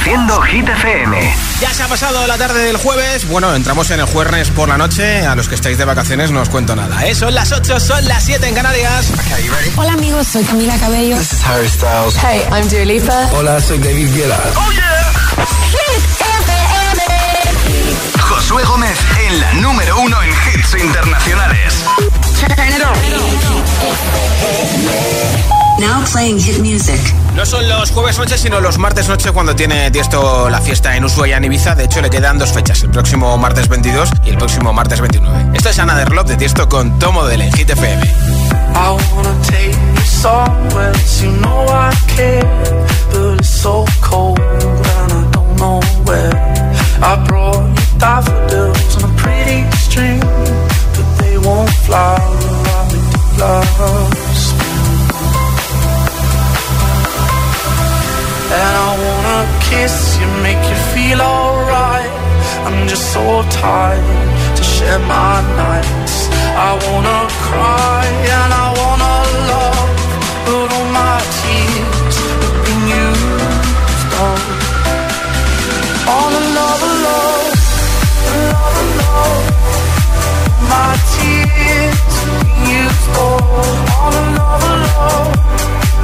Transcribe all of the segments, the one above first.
Reproduciendo Hit FM. Ya se ha pasado la tarde del jueves. Bueno, entramos en el jueves por la noche. A los que estáis de vacaciones no os cuento nada. ¿eh? Son las 8, son las 7 en Canarias. Hola amigos, soy Camila Cabello. This is Harry Styles. Hey, I'm Dua Lipa. Hola, soy David Guetta. ¡Oh, yeah! Josué Gómez en la número uno en hits internacionales. Now playing hit music. No son los jueves noche, sino los martes noche cuando tiene Tiesto la fiesta en Ushuaia en Ibiza. De hecho, le quedan dos fechas, el próximo martes 22 y el próximo martes 29. Esto es Another Love de Tiesto con Tomo de en Hit FM. I wanna take you somewhere, you know I care, but it's so cold and I don't know where. I brought you daffodils on a pretty string, but they won't fly love And I wanna kiss you, make you feel alright. I'm just so tired to share my nights. I wanna cry and I wanna love, but all my tears have been used up on another love, another love. My tears used up on another love,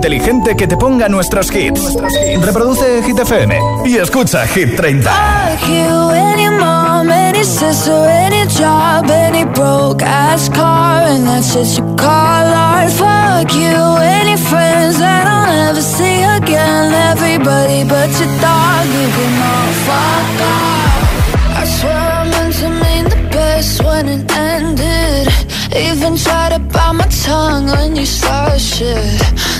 inteligente que te ponga nuestros hits. Reproduce Hit FM y escucha Hit 30. Fuck you, any mom, any sister, any job, any broke ass car, and that's just you call art. Fuck you, any friends that I'll never see again. Everybody but your dog, you can all fuck off. I swear I meant to mean the best when it ended. Even tried to bite my tongue when you started shit.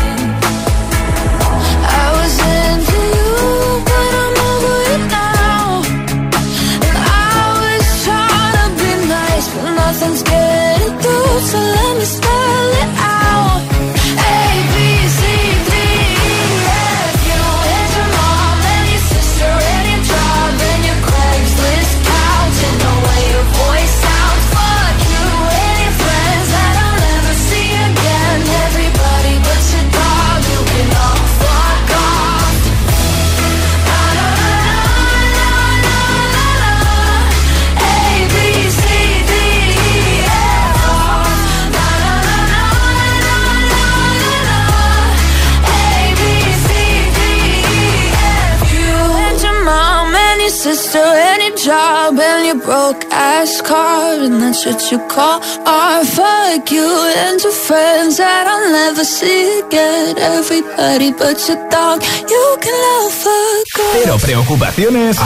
Broke ass car and that's what you call art. Fuck you and your friends that I'll never see again. Everybody but your dog, you can love fuck Pero preocupaciones.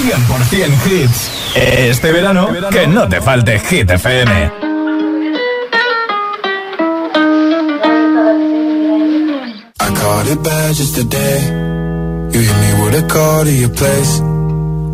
100% hits. Este verano, que no te falte Hit FM. I caught it bad just today. You hit me with a call to your place.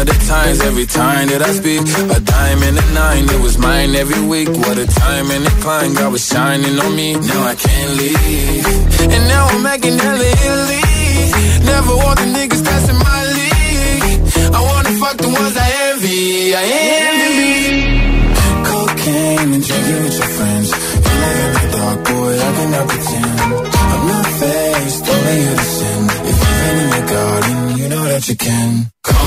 Of the times every time that I speak. A dime and a nine, it was mine every week. What a time and a climb, God was shining on me. Now I can't leave. And now I'm making hella Italy. Never want the niggas in my league. I wanna fuck the ones I envy. I envy. Cocaine and drinking with your friends. You live in the dark, boy, I cannot pretend. I'm not faced, only here to sin. If you've been in your garden, you know that you can.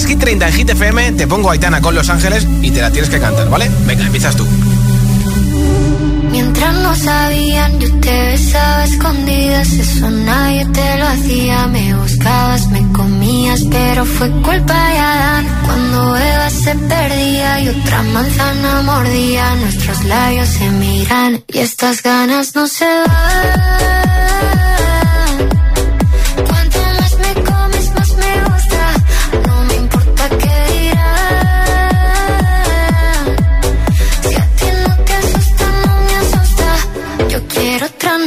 Escuchas Hit 30 en Hit FM, te pongo Aitana con Los Ángeles y te la tienes que cantar, ¿vale? Venga, empiezas tú. Mientras no sabían, yo te besaba escondidas, eso nadie te lo hacía. Me buscabas, me comías, pero fue culpa de Adán. Cuando Eva se perdía y otra manzana mordía, nuestros labios se miran y estas ganas no se van.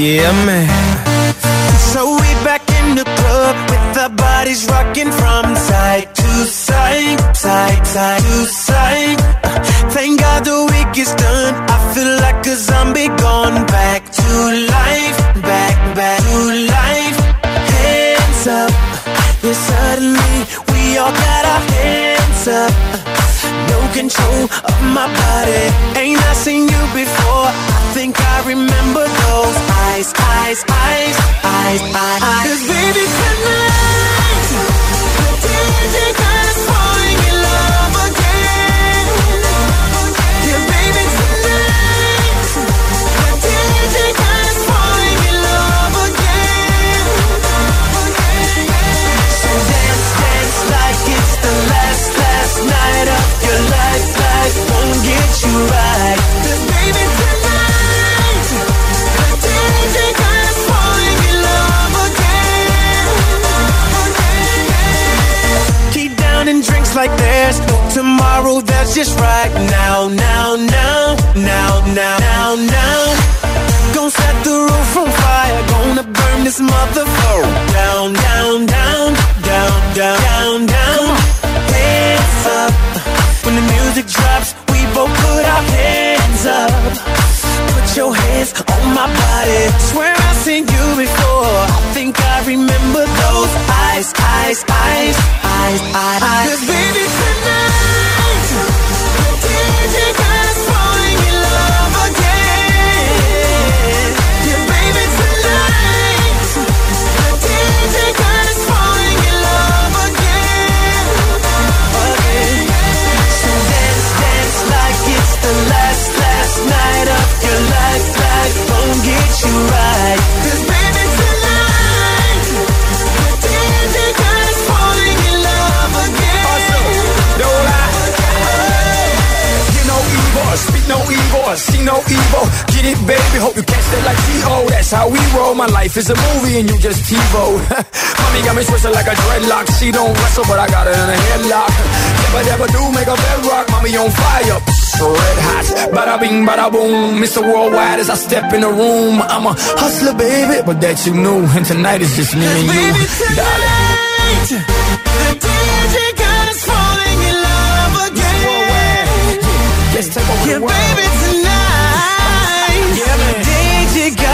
Yeah, man. So we back in the club with our bodies rocking from side to side, side, side to side. Uh, thank God the week is done. I feel like a zombie gone back control of my body Ain't I seen you before? I think I remember those eyes, eyes, eyes, eyes, eyes Cause baby tonight I did it just for you and drinks like there's no tomorrow. That's just right now, now, now, now, now, now, now. Gonna set the roof on fire. Gonna burn this motherfucker down, down, down, down, down, down, down. Hands up when the music drops. We both put our hands up. Put your hands my body. Swear I've seen you before. I think I remember those eyes, eyes, eyes, eyes, eyes. Cause baby tonight We're dancing my life is a movie and you just TiVo. Mommy got me twisted like a dreadlock. She don't wrestle, but I got her in a headlock. Never, never do make a bedrock. Mommy on fire, red hot. Bada bing, bada boom. Mr. Worldwide as I step in the room. I'm a hustler, baby, but that you knew. And tonight is just me and you, baby, tonight. The DJ God is falling in love again. Yes, take yeah, baby, tonight.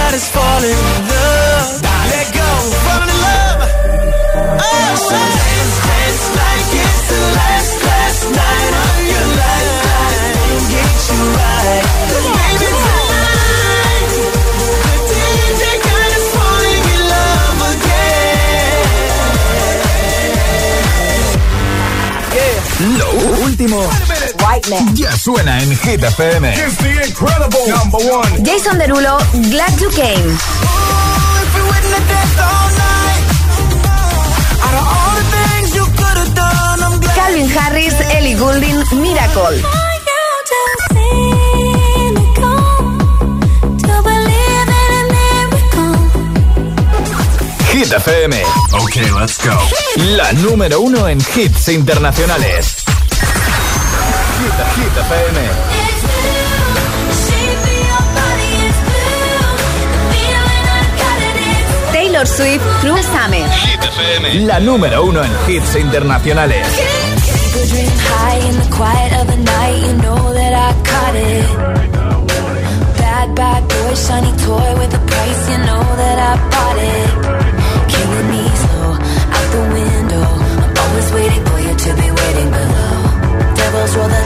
that is falling love. Ya suena en Hit FM. It's the incredible number one. Jason Derulo, Glad You Came. Calvin Harris, Ellie Goulding, Miracle. Hit FM. Ok, let's go. La número uno en hits internacionales. Hit, Hit FM. Taylor Swift, True Summer. Hit FM. La número uno en hits internacionales. Bad, bad boy, shiny toy with a price, you know that I bought it. Killing me slow, out the window. I'm always waiting for you to be waiting below. Devils roll the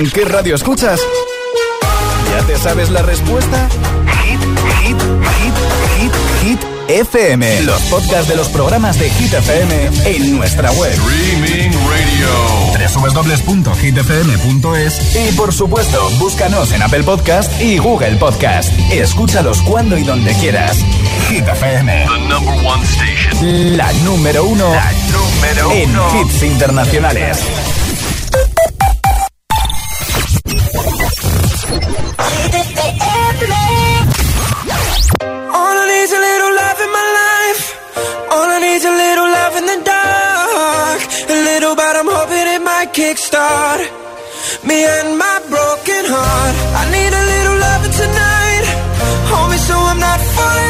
preguntan qué radio escuchas, ¿ya te sabes la respuesta? Hit, hit, hit, hit, hit. FM, los podcasts de los programas de Hit FM en nuestra web. Streaming Radio. www.hitfm.es y por supuesto, búscanos en Apple Podcast y Google Podcast. Escúchalos cuando y donde quieras. Hit FM. The number one station. La número uno, La número uno. en hits internacionales. Kickstart me and my broken heart. I need a little loving tonight, hold me so I'm not falling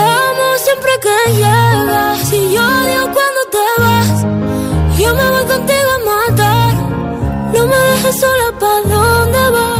amo siempre que llegas. Si yo odio cuando te vas, yo me voy contigo a matar. No me dejes sola, ¿pa' dónde vas?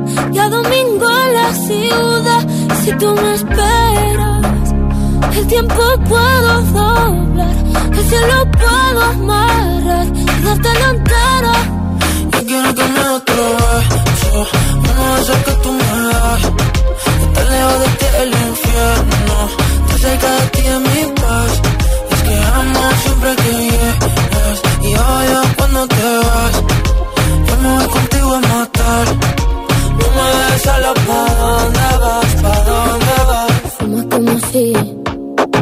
y a domingo en la ciudad. Si tú me esperas, el tiempo puedo doblar, el cielo puedo amarrar y darte la entera. Yo quiero que me otro beso, no hacer que tú me das. Estar lejos de ti el infierno, estar cerca de ti es mi paz. Es que amo siempre que llegas y odio cuando te vas. Yo me voy contigo a matar si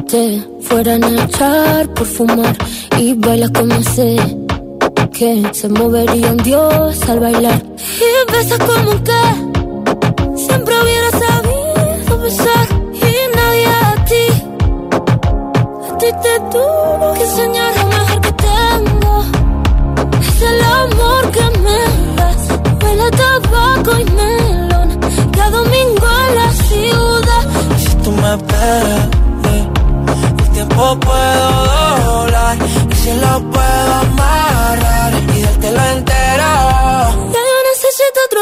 te fueran a echar por fumar. Y baila como sé que se movería un dios al bailar. Y besas como que siempre hubiera sabido besar. Y nadie a ti, a ti te tuvo que enseñar lo mejor que tengo. Es el amor que me das, huele a tabaco y me domingo el tiempo puedo doblar y si lo puedo amarrar y dártelo entero. Ya yo necesito otro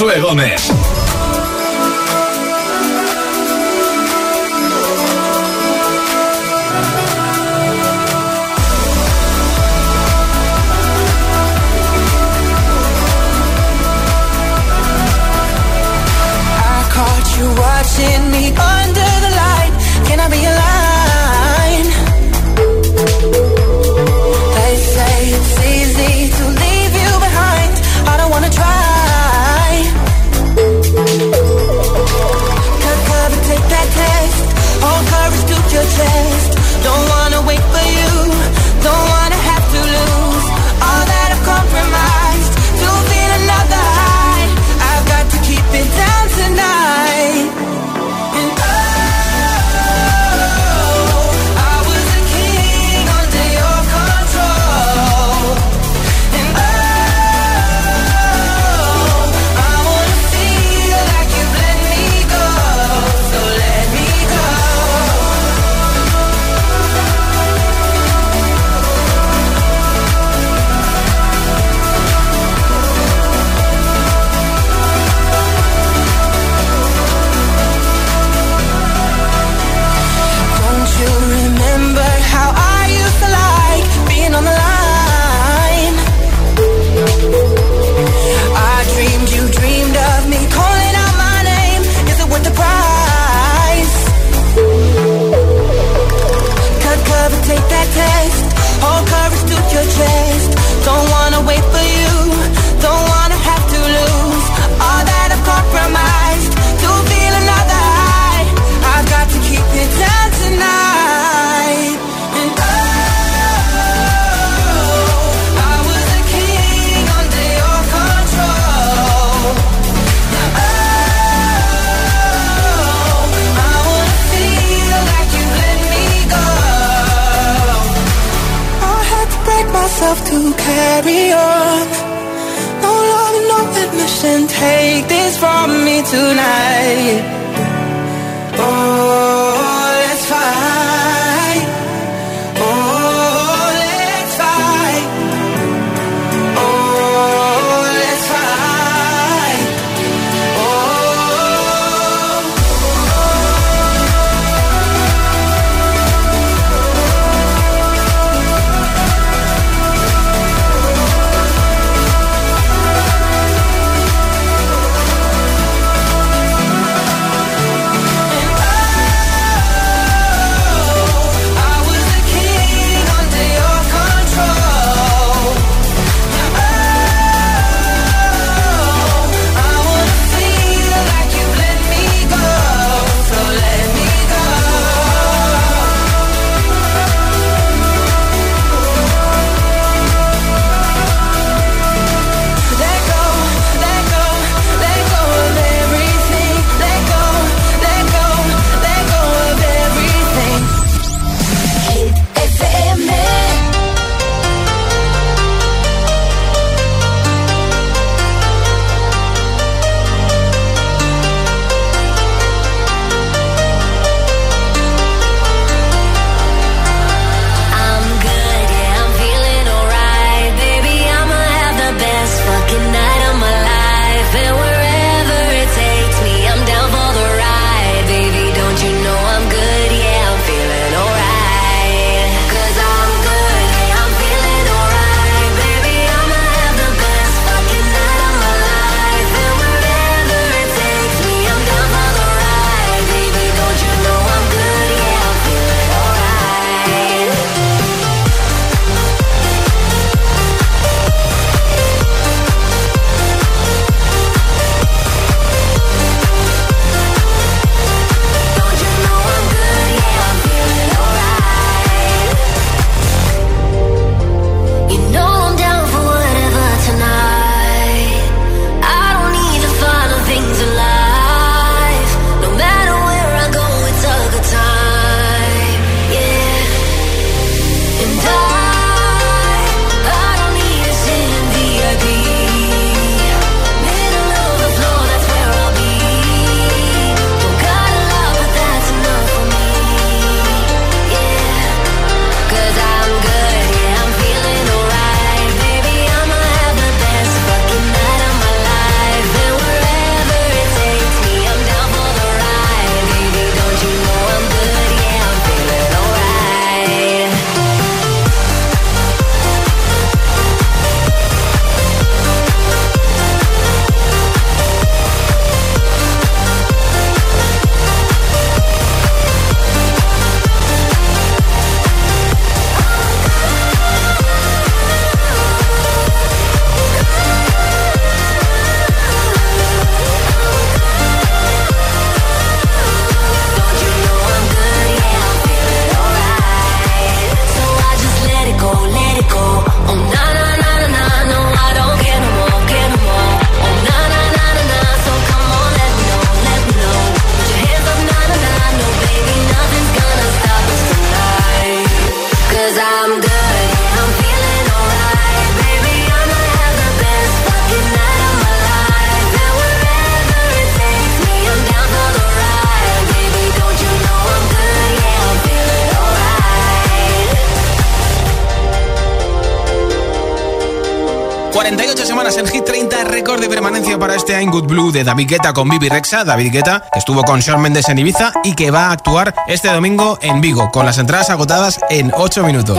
Josué Gómez. carry on. No love, no admission. Take this from me tonight. semanas en Hit 30, récord de permanencia para este I'm Good Blue de David Guetta con Bibi Rexa. David Guetta, que estuvo con Shawn Mendes en Ibiza y que va a actuar este domingo en Vigo, con las entradas agotadas en 8 minutos.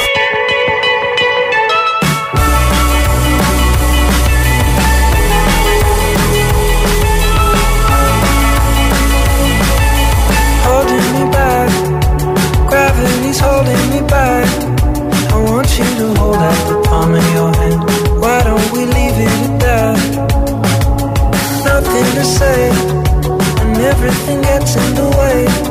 left the palm of your hand. Why don't we leave it at that? Nothing to say, and everything gets in the way.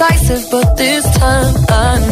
decisive, but this time I know.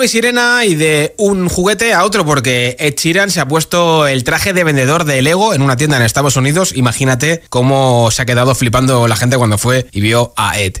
Barbie Sirena y de un juguete a otro, porque Ed Sheeran se ha puesto el traje de vendedor de Lego en una tienda en Estados Unidos. Imagínate cómo se ha quedado flipando la gente cuando fue y vio a Ed.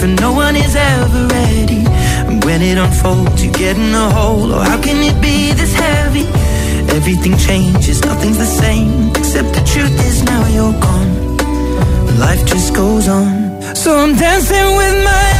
Different. No one is ever ready. And when it unfolds, you get in a hole. Oh, how can it be this heavy? Everything changes, nothing's the same. Except the truth is now you're gone. Life just goes on. So I'm dancing with my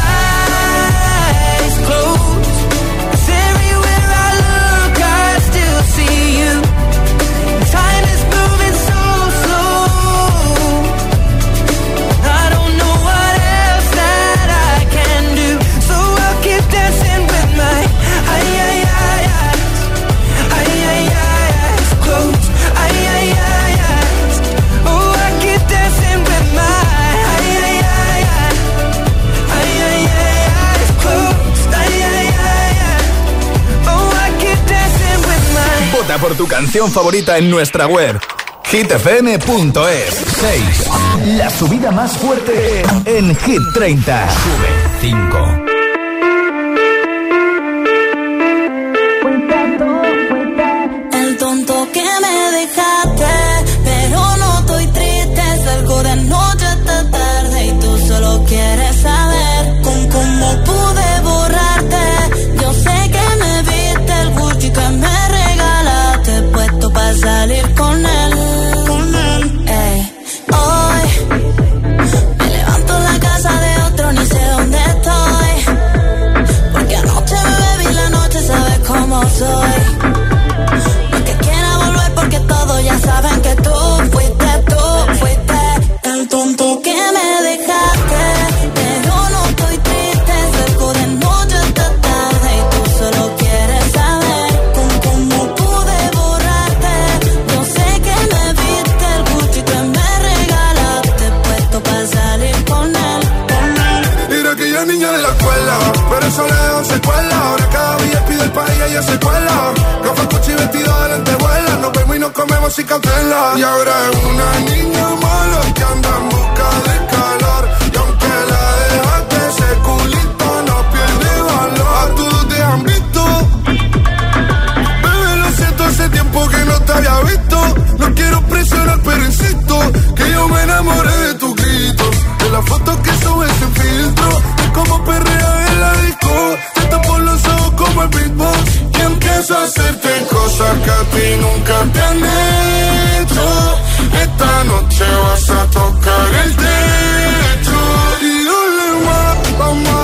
canción favorita en nuestra web hitfm.es 6. La subida más fuerte en Hit 30. Sube 5. El tonto que me dejaste, Y ahora es una niña mala que anda en busca de calor. Y aunque la dejaste, ese culito no pierde valor. A todos te han visto. Bebé, lo siento, hace tiempo que no te había visto. No quiero presionar, pero insisto que yo me enamoré de tu grito. De la foto que subes sin filtro. De cómo perrea en la disco. El beatbox. Y empiezo a hacerte cosas que a ti nunca te han hecho. Esta noche vas a tocar el techo. Y dale más, vamos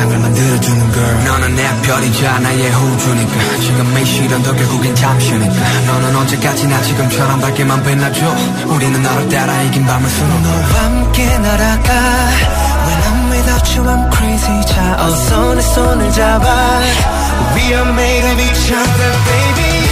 세상을 만들어주는 걸. 너는 내 별이자 나의 호주니까. 지금 이 시련 도 결국엔 잠시니까. 너는 언제까지나 지금처럼 밝게만 빛나줘. 우리는 너를 따라 이긴 밤을 수놓 너와 함께 날아가. When I'm without you I'm crazy. 자 어서 내 손을 잡아. We are made of each other baby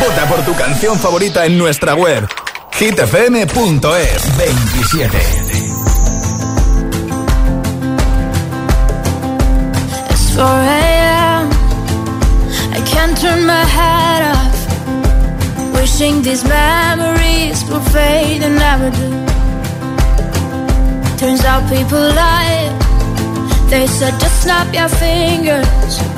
Vota por tu canción favorita en nuestra web hitfm.es 27. It's 4 a.m. I can't turn my head off. Wishing these memories will fade and never do. Turns out people lie. They said just snap your fingers.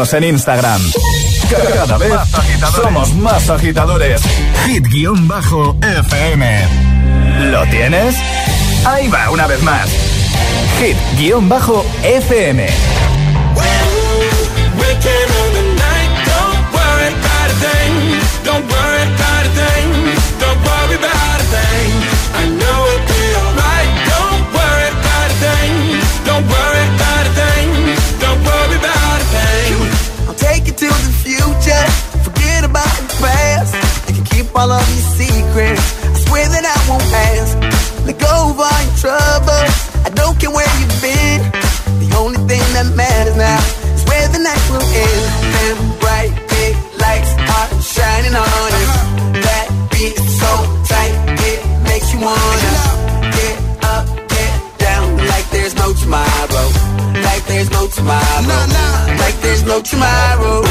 Síguenos en Instagram. Cada vez somos más agitadores. Hit-FM. ¿Lo tienes? Ahí va, una vez más. Hit-FM. Nah, nah. Like there's no tomorrow.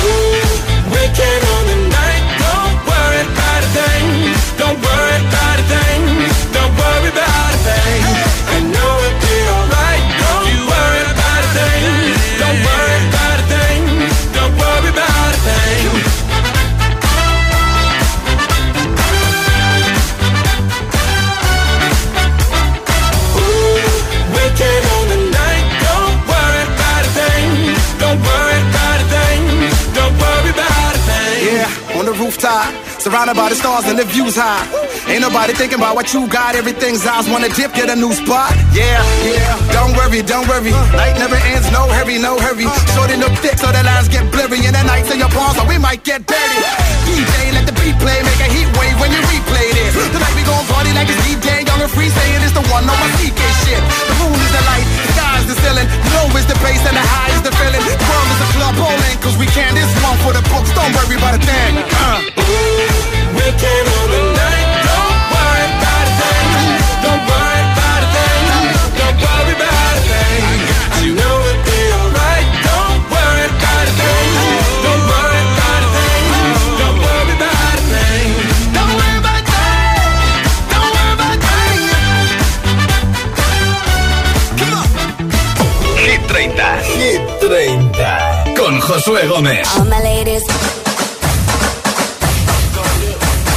Surrounded by the stars and the views high. Ain't nobody thinking about what you got. Everything's eyes wanna dip, get a new spot. Yeah, yeah. Don't worry, don't worry. Night never ends, no hurry, no hurry. Shorty look thick, so the lines get blurry. And the nights in your palms, so we might get dirty. DJ, let the beat play, make a heat wave when you replay this. Tonight we gon' party like it's DJ, young and free, saying it's the one on my CK shit. The moon is the light, the the ceiling. Low is the bass and the high is the feeling. The is a club bowling, cause we can. This one for the books, don't worry about a thing. Uh. Weekend on the night. 30. Con Josué Gómez. All my ladies.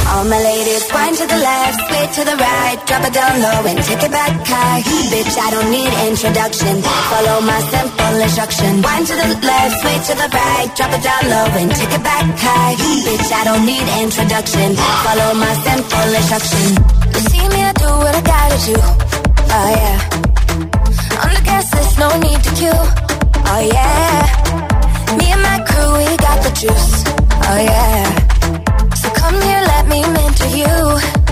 All my ladies, wind to the left, sway to the right, drop it down low and take it back high. Bitch, I don't need introduction. Follow my simple instruction. Wind to the left, sway to the right, drop it down low and take it back high. Bitch, I don't need introduction. Follow my simple instruction. You see me, I do what I gotta do. Oh yeah. On the gas list, no need to queue. Oh yeah. Me and my crew, we got the juice. Oh yeah. So come here, let me mentor you.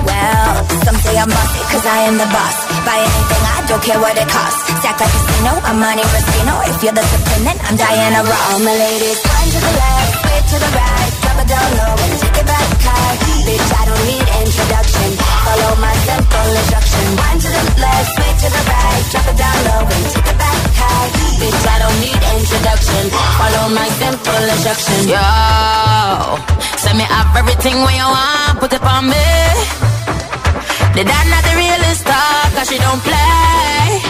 Well, some say I'm bossy, cause I am the boss. Buy anything, I don't care what it costs. Stack like a casino, I'm Monte Rustino. If you're the supreme, then I'm Diana Ross. All my ladies, one to the left, way to the right. Drop it down low and take it back high. Bitch, I don't need introduction. Follow my simple instruction. One to the left, way to the right. Drop it down low and take it back high. Bitch, I don't need introduction. Follow my simple instruction. Yo, send me up everything when you want, put it on me. The dad not the realest talk, cause she don't play.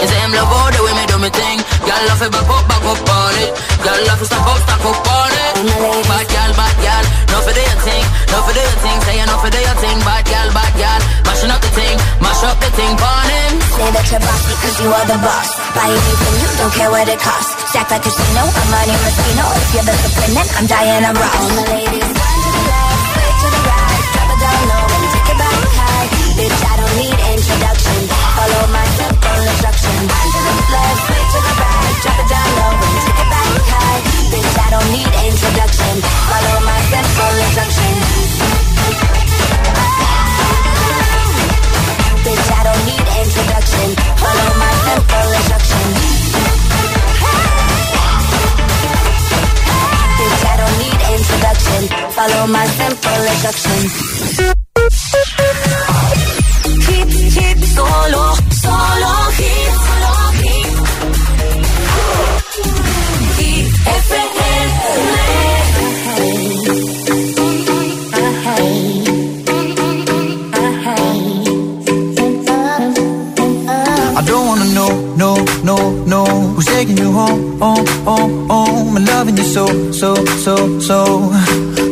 You say him love all the way me do me thing. Y'all love it, back up, back up on it. Y'all love it, stop up, stop up on it. Bad y'all, bad y'all, no for the thing, no for the thing. Say no for the thing, bad y'all, bad y'all mashing up the thing, mash up the thing, burning. Say that you're bossy cause you are the boss. Buy anything, you don't care what it costs. Stack like a casino, I'm money Moschino. If you're the supreme, then I'm Diana Ross. All my ladies, run to the left, straight to the right. Drop it down low and take it back high. Bitch, I don't need introduction. Follow my simple instructions. Run to the left, straight to the right. Drop it down low and take it back high. Bitch, I don't need introduction. Follow my simple instructions. introduction. Follow my simple instruction. Bitch, I don't need introduction. Follow my simple instruction. Hit, hit, solo, solo hit, solo hit. Hit, FM. No, Who's taking you home, home, home, home And loving you so, so, so, so.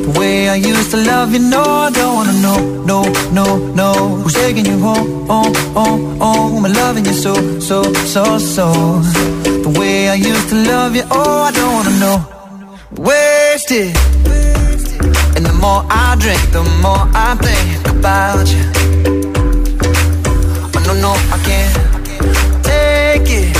The way I used to love you, no I don't wanna know, no, no, no. Who's taking you home, home, home, home And loving you so, so, so, so. The way I used to love you, oh I don't wanna know. Wasted. And the more I drink, the more I think about you. Oh no, no, I can't take it.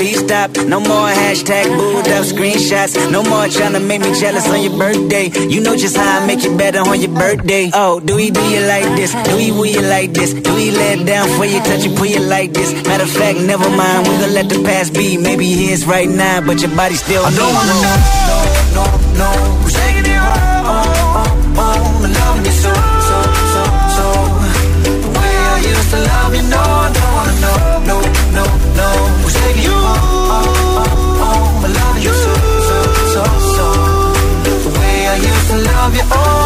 Please stop. No more hashtag booed up screenshots. No more trying to make me jealous on your birthday. You know just how I make you better on your birthday. Oh, do we do you like this? Do we will you like this? Do we let down for you, touch you, pull you like this? Matter of fact, never mind. We gonna let the past be. Maybe here's right now, but your body still. I don't wanna know, no, no, no Who's taking you home, home, home, home And loving you so, so, so, so The way I used to love you, no I don't wanna know, no, no, no Oh.